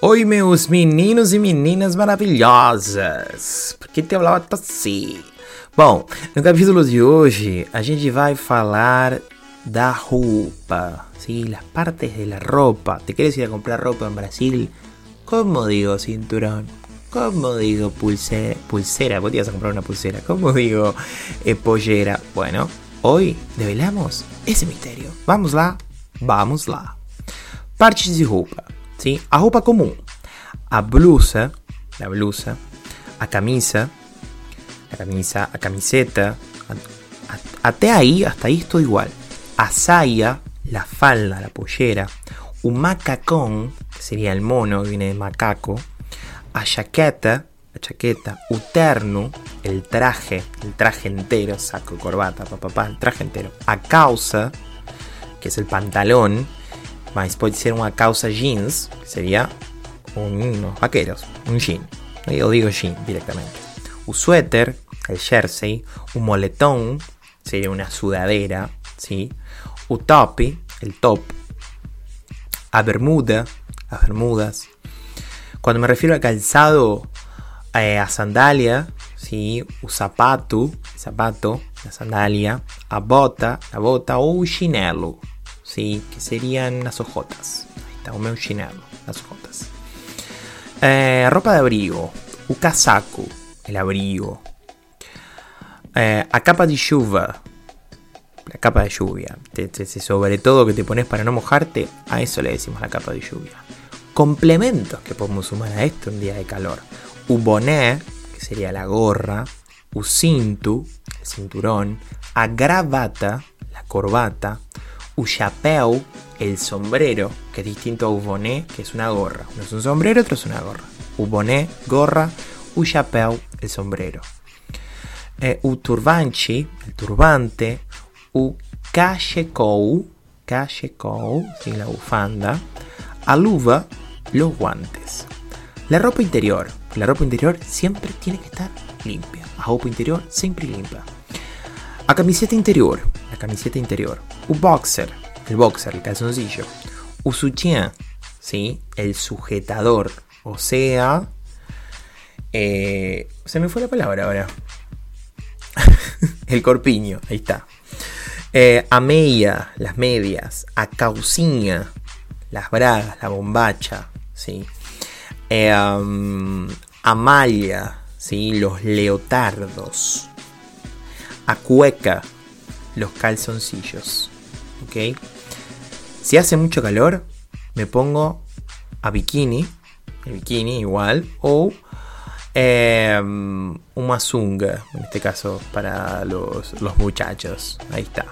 Oi, meus meninos e meninas maravilhosas! Por que te falava assim? Bom, no capítulo de hoje a gente vai falar da roupa, ¿sí? las partes de la ropa. ¿Te quieres ir a comprar ropa en Brasil? ¿Cómo digo cinturón? ¿Cómo digo pulsera? Pulsera, vos te a comprar una pulsera. ¿Cómo digo eh, pollera? Bueno, hoy develamos esse misterio. Vamos lá? Vamos lá. Partes de roupa. ¿Sí? A roupa común. A blusa, la blusa. A camisa, la camisa, a camiseta. Até ahí, hasta ahí estoy igual. A saia, la falda, la pollera. Un macacón, que sería el mono, que viene de macaco. A chaqueta, la chaqueta. U terno, el traje, el traje entero, saco, corbata, papá, pa, pa, el traje entero. A causa, que es el pantalón, mas pode ser uma calça jeans, que seria un, unos vaqueros, un jean. Yo digo jean directamente. Un suéter, el jersey, un moletón, sería una sudadera, ¿sí? Un topi, el top. A bermuda, las bermudas. Cuando me refiero a calzado, eh, a sandalia, ¿sí? Un zapato, zapato, la. A bota, la bota o un chinelo, ¿sí? que serían las ojotas. Ahí está, un chinelo, las ojotas. Eh, ropa de abrigo, un casaco, el abrigo. Eh, a capa de chuva, la capa de lluvia. Te, te, sobre todo que te pones para no mojarte, a eso le decimos la capa de lluvia. Complementos que podemos sumar a esto en día de calor. Un bonet, que sería la gorra. Un cintu, el cinturón. A gravata, la corbata un chapéu, el sombrero, que es distinto a un bonnet, que es una gorra. Uno es un sombrero, otro es una gorra. Un bonnet, gorra, un chapéu, el sombrero. Eh, un turbanchi, el turbante, un cachecou, cachecou, sin la bufanda, a luva, los guantes. La ropa interior, la ropa interior siempre tiene que estar limpia. A ropa interior siempre limpia. A camiseta interior, la camiseta interior. Un boxer, el boxer, el calzoncillo. Un soutien, ¿sí? El sujetador. O sea... Eh, se me fue la palabra ahora. el corpiño, ahí está. Eh, a media, las medias. A cauciña, las bragas, la bombacha, ¿sí? Eh, um, a malla, ¿sí? Los leotardos. A cueca, los calzoncillos. ¿Ok? Si hace mucho calor, me pongo a bikini. El bikini igual. O eh, un mazunga, en este caso para los, los muchachos. Ahí está.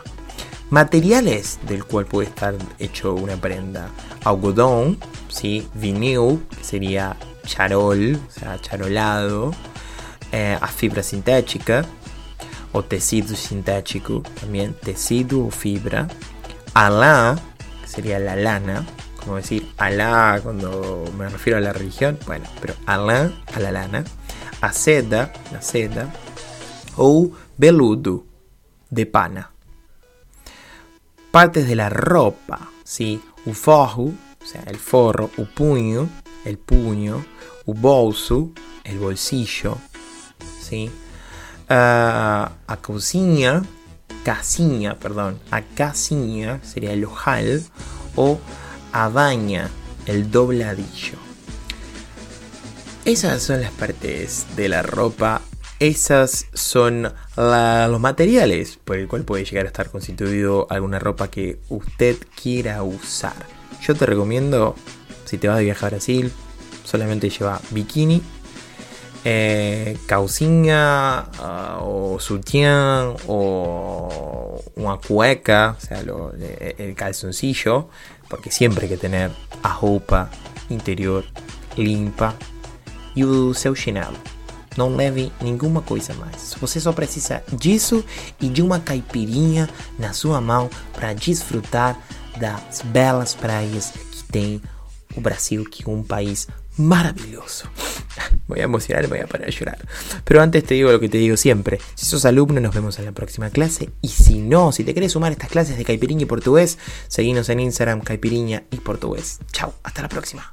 Materiales del cual puede estar hecho una prenda. Algodón, ¿sí? vinil, que sería charol, o sea, charolado. Eh, a fibra sintética o tecido sintético, también tecido o fibra. Alá, sería la lana, como decir Alá cuando me refiero a la religión, bueno, pero Alá a la lana. A seda, la seda. O veludo, de pana. Partes de la ropa, ¿sí? Forro, o sea, el forro, o puño, el puño, o bolso, el bolsillo, ¿sí? A cocina, casiña, perdón, a casiña sería el ojal o a baña, el dobladillo. Esas son las partes de la ropa, esas son los materiales por el cual puede llegar a estar constituido alguna ropa que usted quiera usar. Yo te recomiendo, si te vas de viajar a Brasil, solamente lleva bikini eh, caucinha uh, o sutián o una cueca, o sea, lo, el calzoncillo, porque siempre hay que tener a roupa interior limpa e o seu chinelo. Não leve nenhuma coisa mais. Você só precisa disso e de uma caipirinha na sua mão para desfrutar das belas praias que tem o Brasil, que é um país maravilloso. voy a emocionar y voy a parar a llorar. Pero antes te digo lo que te digo siempre. Si sos alumno, nos vemos en la próxima clase. Y si no, si te querés sumar a estas clases de caipirinha y portugués, seguinos en Instagram, caipirinha y portugués. Chao, hasta la próxima.